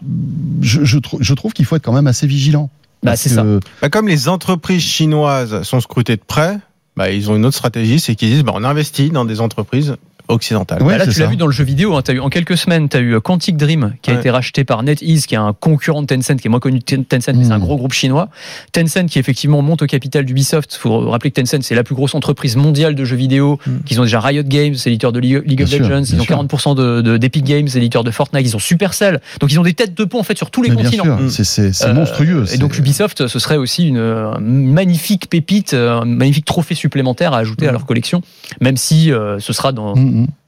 je, je, trou- je trouve qu'il faut être quand même assez vigilant. Bah, c'est ça. Bah, comme les entreprises chinoises sont scrutées de près, bah, ils ont une autre stratégie, c'est qu'ils disent bah, on investit dans des entreprises occidentales. Ouais, Bah là, tu l'as vu dans le jeu vidéo. Hein, as eu, en quelques semaines, tu as eu euh, Quantic Dream qui a Ouais. été racheté par NetEase, qui est un concurrent de Tencent, qui est moins connu que Tencent, mais c'est un Mm. gros groupe chinois. Tencent qui effectivement monte au capital d'Ubisoft. Il faut rappeler que Tencent, c'est la plus grosse entreprise mondiale de jeux vidéo. Mm. Qu'ils ont déjà Riot Games, c'est l'éditeur de League, of sûr, Legends. Ils ont sûr. 40% de, de- d'Epic Games, c'est l'éditeur de Fortnite. Ils ont Supercell. Donc ils ont des têtes de pont en fait sur tous les mais bien continents. sûr, c'est- c'est c'est Euh, monstrueux. Et donc Ubisoft, ce serait aussi une euh, magnifique pépite, euh, un magnifique trophée supplémentaire à ajouter à Mm. leur collection, même si euh, ce sera dans,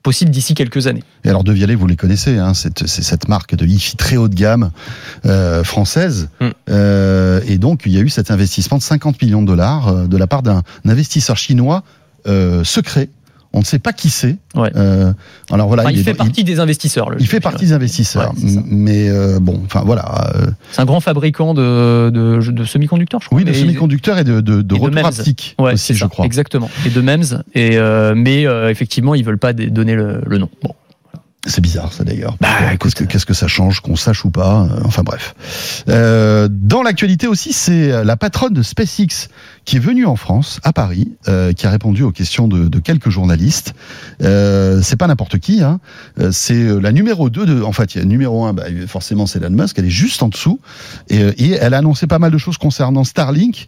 Possible d'ici quelques années. Et alors De Vialet, vous les connaissez, hein, c'est cette marque de hi-fi très haut de gamme euh, française. Mm. Euh, et donc il y a eu cet investissement de 50 millions de dollars euh, de la part d'un investisseur chinois euh, secret. On ne sait pas qui c'est. Ouais. Euh, alors voilà, Enfin, il, fait partie des investisseurs. le il fait partie des investisseurs. Ouais, mais euh, bon, enfin voilà. euh, C'est un grand fabricant de, de, de semi-conducteurs, je crois. oui, de semi-conducteurs et de, de, de Ouais, aussi, je crois. Exactement. Et de MEMS. Et mais effectivement, ils veulent pas donner le, le nom. Bon. C'est bizarre ça d'ailleurs. Bah, écoute, Qu'est-ce que, qu'est-ce que ça change, qu'on sache ou pas euh, Enfin bref. Euh, dans l'actualité aussi, c'est la patronne de SpaceX qui est venue en France, à Paris, euh, qui a répondu aux questions de, de quelques journalistes. Euh, c'est pas n'importe qui, hein. Euh, c'est euh, la numéro 2 de. En fait, il y a numéro 1, bah, forcément c'est Elon Musk, elle est juste en dessous. Et, euh, et elle a annoncé pas mal de choses concernant Starlink.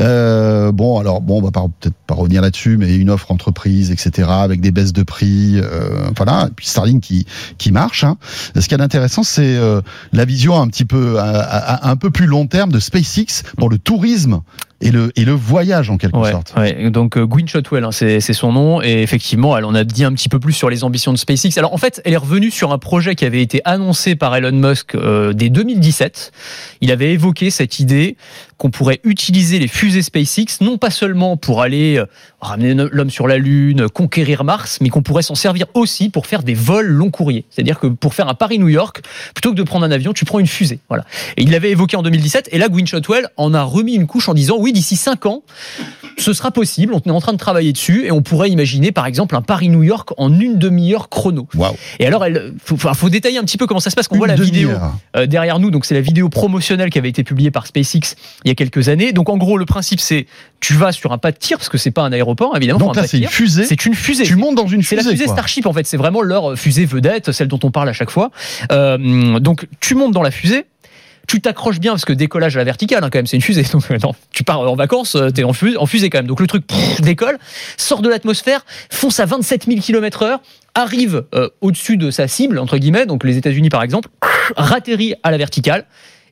Euh, bon, alors bon, on va peut-être pas revenir là-dessus, mais une offre entreprise, etc., avec des baisses de prix, euh, voilà. Et puis Starlink qui qui marche. Hein. Ce qui est intéressant, c'est euh, la vision un petit peu un peu plus long terme de SpaceX pour le tourisme et le et le voyage en quelque Ouais, sorte. ouais. Donc euh, Gwynne Shotwell, hein, c'est c'est son nom, et effectivement, elle en a dit un petit peu plus sur les ambitions de SpaceX. Alors en fait, elle est revenue sur un projet qui avait été annoncé par Elon Musk euh, dès 2017. Il avait évoqué cette idée qu'on pourrait utiliser les fusées SpaceX non pas seulement pour aller euh, ramener l'homme sur la Lune, conquérir Mars, mais qu'on pourrait s'en servir aussi pour faire des vols long courriers. C'est-à-dire que pour faire un Paris-New York, plutôt que de prendre un avion, tu prends une fusée. Voilà. Et il l'avait évoqué en 2017, et là, Gwynne Shotwell en a remis une couche en disant oui, d'ici 5 ans, ce sera possible. On est en train de travailler dessus, et on pourrait imaginer, par exemple, un Paris-New York en une demi-heure chrono. Et alors, il faut, détailler un petit peu comment ça se passe. Qu'on voit la vidéo euh, derrière nous. Donc c'est la vidéo promotionnelle qui avait été publiée par SpaceX il y a quelques années. Donc en gros, le principe c'est tu vas sur un pas de tir parce que c'est pas un aéroport évidemment. Donc c'est une fusée. C'est une fusée. Tu montes dans une C'est la fusée. fusée quoi. Starship en fait. C'est vraiment leur fusée vedette, celle dont on parle à chaque fois. Euh, donc tu montes dans la fusée. Tu t'accroches bien parce que décollage à la verticale hein, quand même c'est une fusée donc euh, non, tu pars en vacances euh, t'es en fusée, en fusée quand même donc le truc décolle sort de l'atmosphère fonce à 27 000 km heure arrive euh, au-dessus de sa cible entre guillemets donc les États-Unis par exemple ratterrit à la verticale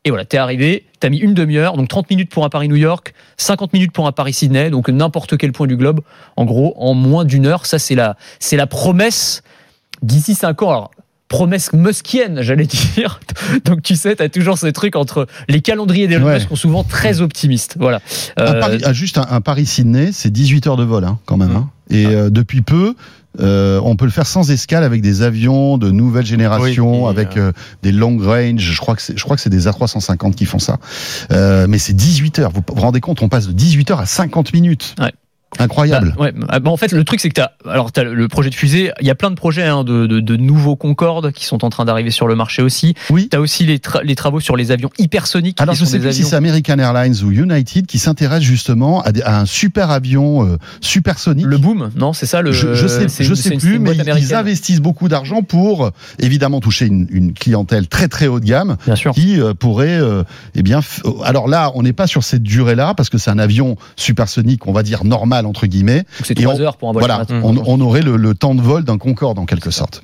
Et voilà, t'es arrivé, t'as mis une demi-heure, donc 30 minutes pour un Paris-New York, 50 minutes pour un Paris-Sydney, donc n'importe quel point du globe. En gros, en moins d'une heure, ça c'est la, c'est la promesse d'ici 5 ans. Alors, promesse muskienne, j'allais dire. Donc tu sais, tu as toujours ce truc entre les calendriers des Ouais. Musk sont souvent très optimistes. Voilà. Un Euh, Paris- ah, juste un, un Paris-Sydney, c'est 18 heures de vol hein, quand même. hein. Et euh, depuis peu, euh, on peut le faire sans escale avec des avions de nouvelle génération, Oui, avec euh, des long range. Je crois que c'est, je crois que c'est des A350 qui font ça. Euh, mais c'est 18 heures. Vous vous rendez compte, on passe de 18 heures à 50 minutes. Ouais. Incroyable. Bah, ouais, bah, en fait, le truc, c'est que alors t'as le projet de fusée. Il y a plein de projets hein, de, de, de nouveaux Concorde qui sont en train d'arriver sur le marché aussi. Oui. T'as aussi les, tra- les travaux sur les avions hypersoniques. Alors je sais plus si avions- c'est American Airlines ou United qui s'intéresse justement à, des- à un super avion euh, supersonique. le boom, non C'est ça le. je, je sais, je une- plus, mais ils, américaine. ils investissent beaucoup d'argent pour euh, évidemment toucher une, une clientèle très très haut de gamme Bien sûr. qui euh, pourrait, euh, eh bien, alors là, on n'est pas sur cette durée-là parce que c'est un avion supersonique, on va dire normal entre guillemets. Donc C'est trois on- heures pour un vol. Voilà, on, on aurait le, le temps de vol d'un Concorde en quelque sorte.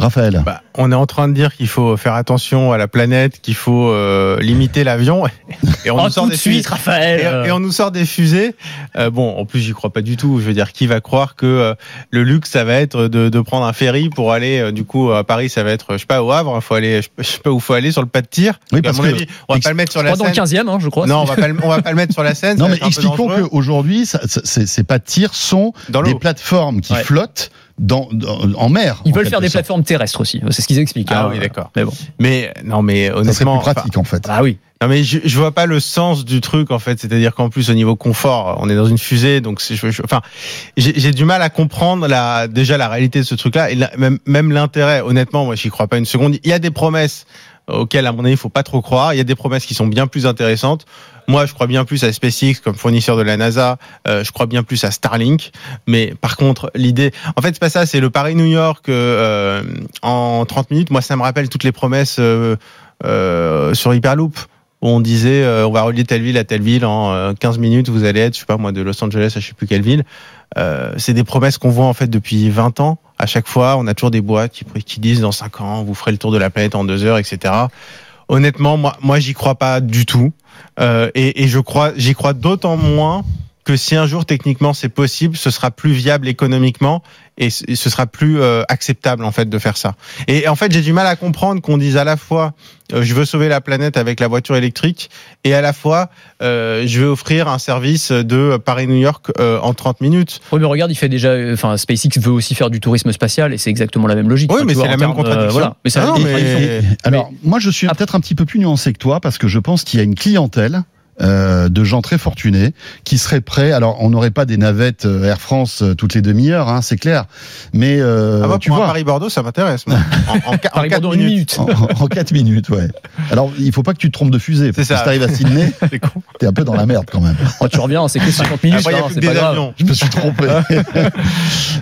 Raphaël. Bah, on est en train de dire qu'il faut faire attention à la planète, qu'il faut euh, limiter l'avion. Et on Oh, nous sort tout des de suite, fusées. Raphaël. Et, et on nous sort des fusées. Euh, bon, en plus, j'y crois pas du tout. Je veux dire, qui va croire que euh, le luxe, ça va être de, de prendre un ferry pour aller, euh, du coup, à Paris, ça va être, je sais pas, au Havre. Faut aller, je sais pas où faut aller sur le pas de tir. Oui, À parce mon que- avis, on va pas le mettre sur la crois dans le scène. 15e, hein, je crois. Non, on va pas, le, on va pas le mettre sur la scène. Non, mais expliquons qu'aujourd'hui, ces, pas de tir sont dans des plateformes qui Ouais. flottent dans, dans- en mer. Ils en veulent faire des sorte. plateformes terrestres aussi. C'est ce qu'ils expliquent. Ah hein. oui, d'accord. Mais bon. Mais non, mais Ça serait honnêtement, plus pratique en fait. Ah oui. Non mais je, je vois pas le sens du truc en fait, c'est-à-dire qu'en plus au niveau confort, on est dans une fusée, donc c'est, je- je- enfin, j'ai j'ai du mal à comprendre la déjà la réalité de ce truc-là et la- même même l'intérêt. Honnêtement, moi j'y crois pas une seconde. Il y a des promesses auxquelles à mon avis il faut pas trop croire. Il y a des promesses qui sont bien plus intéressantes. Moi, je crois bien plus à SpaceX comme fournisseur de la NASA. Euh, je crois bien plus à Starlink. Mais par contre, l'idée, en fait, c'est pas ça. C'est le Paris-New York euh, en 30 minutes. Moi, ça me rappelle toutes les promesses euh, euh, sur Hyperloop où on disait euh, on va relier telle ville à telle ville en euh, 15 minutes, vous allez être, je sais pas moi, de Los Angeles à je sais plus quelle ville. Euh, c'est des promesses qu'on voit en fait depuis 20 ans. À chaque fois, on a toujours des boîtes qui, qui disent dans 5 ans, vous ferez le tour de la planète en 2 heures, etc. Honnêtement, moi, moi, j'y crois pas du tout. Euh, et, et je crois, j'y crois d'autant moins que si un jour techniquement c'est possible, ce sera plus viable économiquement et ce sera plus euh, acceptable en fait de faire ça. Et en fait, j'ai du mal à comprendre qu'on dise à la fois euh, je veux sauver la planète avec la voiture électrique et à la fois euh, je veux offrir un service de Paris-New York euh, en 30 minutes. Oui, mais regarde, il fait déjà. euh, Enfin, SpaceX veut aussi faire du tourisme spatial et c'est exactement la même logique. Oui, Enfin, mais c'est la même euh, contradiction. voilà. Mais c'est Ah la non, même mais- contradiction. Alors, moi, je suis peut-être un petit peu plus nuancé que toi parce que je pense qu'il y a une clientèle. Euh, de gens très fortunés qui seraient prêts. Alors, on n'aurait pas des navettes euh, Air France euh, toutes les demi-heures, hein, c'est clair. Mais euh, ah bah, tu vois, Paris-Bordeaux, ça m'intéresse. En, en, qua- en Paris quatre Bordeaux, une minutes. minute. en, en 4 minutes, ouais. Alors, il faut pas que tu te trompes de fusée. Parce que ça. si t'arrives à Sydney, t'es un peu dans la merde quand même. Oh, tu reviens, c'est que 50 minutes. Après, hein, que pas des grave. avions. Je me suis trompé.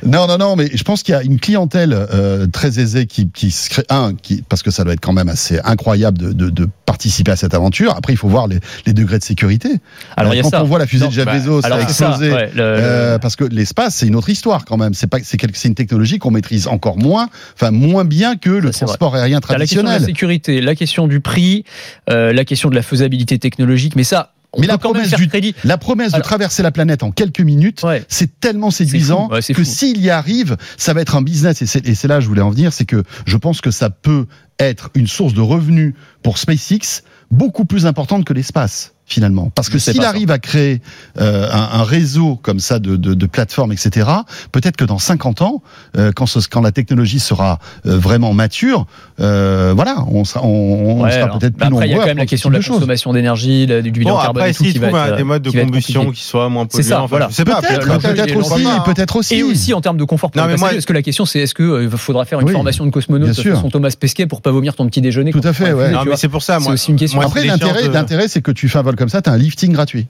non, non, non, mais je pense qu'il y a une clientèle euh, très aisée qui, qui se crée. Un, qui, parce que ça doit être quand même assez incroyable de, de, de participer à cette aventure. Après, il faut voir les, les degrés de sécurité. Alors, Euh, il y a quand ça. on voit la fusée Non, de Jeff bah, Bezos Alors, c'est ça. ouais, le- euh, parce que l'espace, c'est une autre histoire quand même. C'est pas, c'est une technologie qu'on maîtrise encore moins, enfin moins bien que le Ça, transport aérien T'as la question de la traditionnel. sécurité, la question du prix, euh, la question de la faisabilité technologique, mais ça, on Mais la promesse du- crédit. La promesse de traverser la planète en quelques minutes, Ouais. c'est tellement séduisant fou, ouais, c'est que s'il y arrive, ça va être un business. Et c'est là que je voulais en venir, c'est que je pense que ça peut être une source de revenus pour SpaceX beaucoup plus importante que l'espace finalement. Parce que s'il ça. arrive à créer euh, un, un réseau comme ça de, de, de plateformes, etc., peut-être que dans 50 ans, euh, quand, ce- quand la technologie sera euh, vraiment mature, euh, voilà, on sera, on, on Ouais, sera peut-être plus après, il y a nombreux quand même la question de la consommation d'énergie, du bilan Bon, carbone après, s'ils trouvent des modes de qui combustion qui soient moins C'est ça, polluants, enfin, voilà. je sais pas. Peut-être, l'enjeu. aussi, peut-être aussi. Et aussi en termes de confort pour Non, mais moi-. Est-ce que la question c'est est-ce euh, faudra faire une formation de cosmonaute façon Thomas Pesquet pour pas vomir ton petit déjeuner Tout à fait, ouais. c'est pour ça. C'est Moi, aussi une question. Après, l'intérêt, c'est que tu fais un vol comme ça, t'as un lifting gratuit.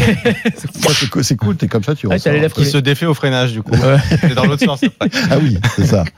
C'est co- c'est cool, t'es comme ça, tu les ressors. Qui se défait au freinage, du coup. Ouais. C'est dans l'autre sens. après. Ah oui, c'est ça.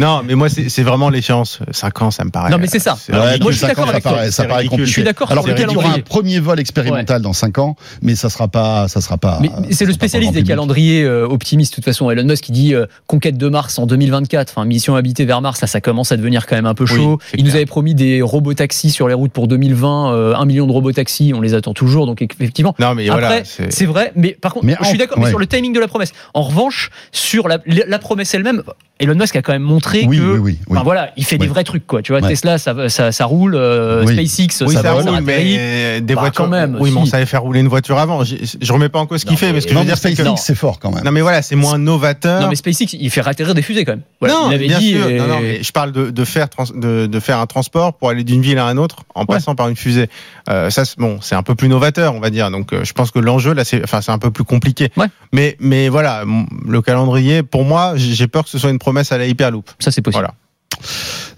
Non, mais moi, c'est vraiment l'échéance. 5 ans, ça me paraît. Non, mais c'est ça. Ouais, moi, je suis d'accord avec toi. paraît, ça C'est paraît ridicule. compliqué. Je suis d'accord Alors peut-être qu'il y aura un premier vol expérimental dans 5 ans, mais ça sera pas, ça sera pas. Mais c'est le spécialiste des calendriers euh, optimistes, de toute façon. Elon Musk, qui dit euh, conquête de Mars en 2024, enfin mission habitée vers Mars, là, ça commence à devenir quand même un peu chaud. Il nous avait promis des robotaxis sur les routes pour 2020, euh, un million de robotaxis, on les attend toujours, donc effectivement. Non, mais Après, voilà. c'est vrai, mais par contre, Mais je suis d'accord ouais. sur le timing de la promesse. En revanche, sur la, la promesse elle-même, Elon Musk a quand même montré Oui, que, oui, oui, oui. enfin, voilà, il fait des vrais trucs, quoi. Tu vois, Ouais. Tesla, ça, ça, ça roule, euh, Oui. SpaceX, Oui, ça, roule, ça mais des Bah, voitures. quand même, Oui, mais on savait faire rouler une voiture avant. Je, je remets pas en cause ce qu'il fait, mais ce que je veux dire, c'est que. SpaceX, c'est fort quand même. Non, mais voilà, c'est moins novateur. Non, mais SpaceX, il fait atterrir des fusées quand même. Voilà, non, il avait bien dit. sûr. et- Non, non, mais je parle de, de faire trans- de, de faire un transport pour aller d'une ville à un autre en passant par une fusée. Euh, ça, c'est- bon, c'est un peu plus novateur, on va dire. Donc, euh, je pense que l'enjeu là, c'est, enfin, c'est un peu plus compliqué. Ouais. Mais, mais voilà, le calendrier, pour moi, j'ai j'ai peur que ce soit une promesse à la Hyperloop. Ça, c'est possible. Voilà.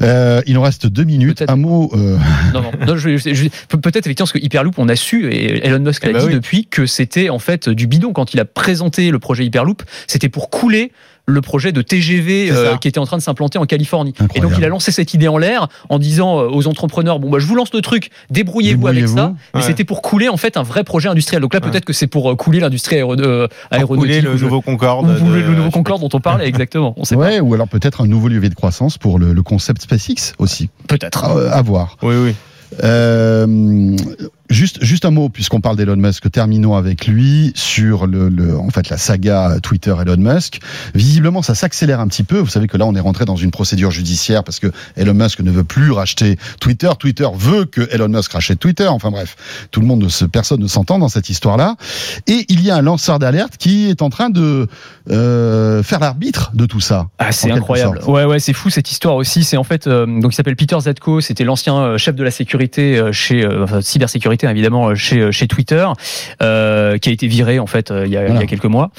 Euh, il nous reste deux minutes. Un mot. euh, Non, non, non, peut-être effectivement parce que Hyperloop, on a su et Elon Musk Eh l'a ben dit oui. depuis que c'était en fait du bidon quand il a présenté le projet Hyperloop, c'était pour couler le projet de TGV euh, qui était en train de s'implanter en Californie. Et donc il a lancé cette idée en l'air en disant euh, aux entrepreneurs bon bah je vous lance le truc, débrouillez-vous avec ça. Mais Ouais. c'était pour couler en fait un vrai projet industriel. Donc là Ouais. peut-être que c'est pour euh, couler l'industrie aéro- euh, aéronautique. couler le nouveau Concorde. ou de- le nouveau Concorde dont on parlait exactement. On sait ouais, ou alors peut-être un nouveau levier de croissance pour le, le concept SpaceX aussi. pas. Peut-être. À, à voir. Oui, oui. Euh, juste, juste un mot, puisqu'on parle d'Elon Musk, terminons avec lui sur le, le- en fait, la saga Twitter Elon Musk. Visiblement, ça s'accélère un petit peu. Vous savez que là, on est rentré dans une procédure judiciaire parce que Elon Musk ne veut plus racheter Twitter. Twitter veut que Elon Musk rachète Twitter. Enfin bref, tout le monde, ne se, personne ne s'entend dans cette histoire-là. Et il y a un lanceur d'alerte qui est en train de euh, faire l'arbitre de tout ça. Ah, c'est incroyable. sorte. Ouais, ouais, c'est fou cette histoire aussi. C'est en fait, euh, donc il s'appelle Peter Zetko. C'était l'ancien euh, chef de la sécurité euh, chez, euh, enfin, évidemment euh, chez euh, chez Twitter, euh, qui a été viré en fait il y a, il y Voilà. a quelques mois.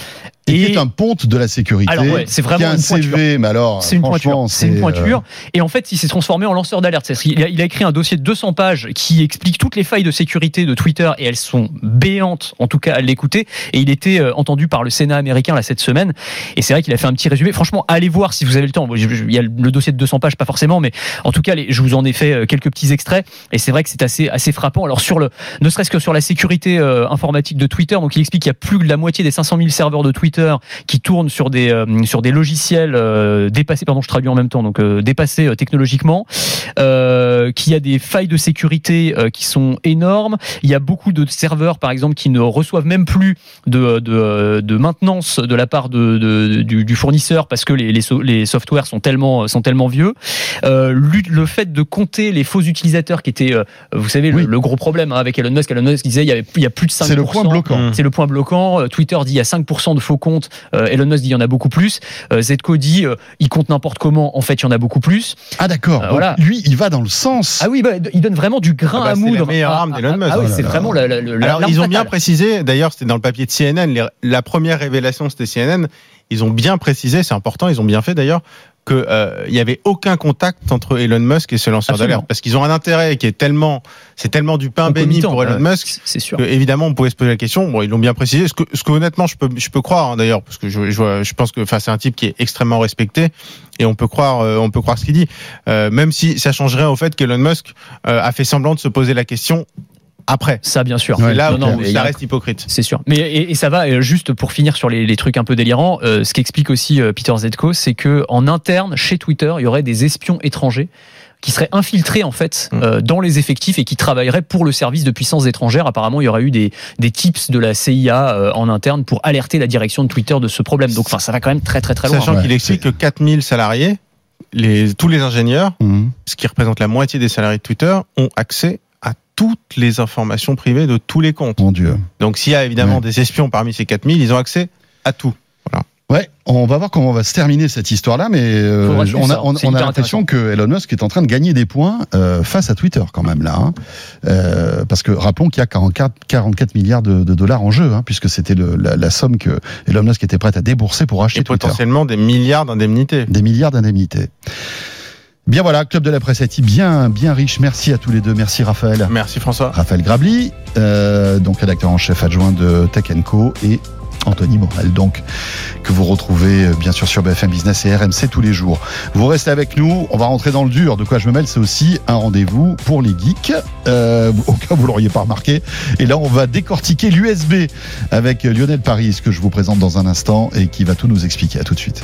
Et, qui est un ponte de la sécurité. Alors, ouais, c'est vraiment qui a un une pointure. CV, mais alors, C'est une pointure. C'est une euh, pointure. Et en fait, il s'est transformé en lanceur d'alerte. A- Il a écrit un dossier de 200 pages qui explique toutes les failles de sécurité de Twitter et elles sont béantes, en tout cas à l'écouter. Et il était euh, entendu par le Sénat américain là cette semaine. Et c'est vrai qu'il a fait un petit résumé. Franchement, allez voir si vous avez le temps. Il y a le dossier de 200 pages, pas forcément, mais en tout cas, je vous en ai fait euh, quelques petits extraits. Et c'est vrai que c'est assez assez frappant. Alors sur le, ne serait-ce que sur la sécurité informatique de Twitter, donc il explique qu'il y a plus de la moitié des 500 000 serveurs de Twitter qui tournent sur des euh, sur des logiciels euh, dépassés, pardon, je traduis en même temps, donc euh, dépassés technologiquement, qu'il y a des failles de sécurité qui sont énormes. Il y a beaucoup de serveurs, par exemple, qui ne reçoivent même plus de de, de maintenance de la part de, de- du, du fournisseur parce que les les, so- les softwares sont tellement sont tellement vieux. Le fait de compter les faux utilisateurs qui étaient, euh, vous savez, le, Oui. le gros problème hein, avec Elon Musk. Elon Musk disait il y avait il y a plus de 5%. C'est le point bloquant. C'est le point bloquant. Twitter dit il y a 5% de faux comptes. Euh, Elon Musk dit il y en a beaucoup plus. Euh, Zetko dit euh, il compte n'importe comment. En fait, il y en a beaucoup plus. Ah d'accord. Euh, voilà. Lui, il va dans le sens. Ah oui, bah, il donne vraiment du grain Ah bah, à c'est moudre. la meilleure Ah, arme ah, d'Elon ah, Musk. Ah oui, là c'est vraiment la, la, la- Alors, ils ont bien précisé, d'ailleurs, c'était dans le papier de CNN, les- la première révélation, c'était CNN. Ils ont bien précisé, c'est important, ils ont bien fait d'ailleurs, qu'il n'y avait aucun contact entre Elon Musk et ce lanceur d'alerte. Parce qu'ils ont un intérêt qui est tellement, c'est tellement du pain béni pour Elon Musk. C'est sûr. que, évidemment, on pouvait se poser la question. Bon, ils l'ont bien précisé. Ce que, ce que honnêtement, je peux, je peux croire hein, d'ailleurs, parce que je, je, je pense que, enfin, c'est un type qui est extrêmement respecté et on peut croire, euh, on peut croire ce qu'il dit, Euh, même si ça changerait au fait qu'Elon Musk euh, a fait semblant de se poser la question après. Ça, bien sûr. Ouais, là Non, ça a- reste hypocrite. C'est sûr. Mais et, et ça va euh, juste pour finir sur les, les trucs un peu délirants. euh, ce qu'explique aussi euh, Peter Zetko, c'est que en interne chez Twitter, il y aurait des espions étrangers qui seraient infiltrés en fait Mm. euh, dans les effectifs et qui travailleraient pour le service de puissance étrangère. Apparemment, il y aurait eu des, des tips de la CIA euh, en interne pour alerter la direction de Twitter de ce problème. Donc, enfin, ça va quand même très très très loin. Sachant Ouais, qu'il explique que 4000 salariés, les, tous les ingénieurs, Mhm. ce qui représente la moitié des salariés de Twitter, ont accès à toutes les informations privées de tous les comptes. Mon Dieu. Donc s'il y a évidemment Ouais. des espions parmi ces 4000, ils ont accès à tout. Ouais, on va voir comment va se terminer cette histoire-là, mais euh, on a, on, on l'impression que Elon Musk est en train de gagner des points euh, face à Twitter quand même là, hein. Euh, parce que rappelons qu'il y a 44, 44 milliards de, de dollars en jeu, hein, puisque c'était la, la somme que Elon Musk était prêt à débourser pour acheter Et Twitter. potentiellement des milliards d'indemnités. Des milliards d'indemnités. Bien voilà, Club de la Presse IT, bien, bien riche. Merci à tous les deux. Merci Raphaël. Merci François. Raphaël Grabli, euh, donc rédacteur en chef adjoint de Tech Co et Anthony Morel, donc que vous retrouvez euh, bien sûr sur BFM Business et RMC tous les jours. Vous restez avec nous, on va rentrer dans le dur. De quoi je me mêle, c'est aussi un rendez-vous pour les geeks, euh, au cas où vous l'auriez pas remarqué. Et là, on va décortiquer l'USB avec Lionel Paris, que je vous présente dans un instant et qui va tout nous expliquer. À tout de suite.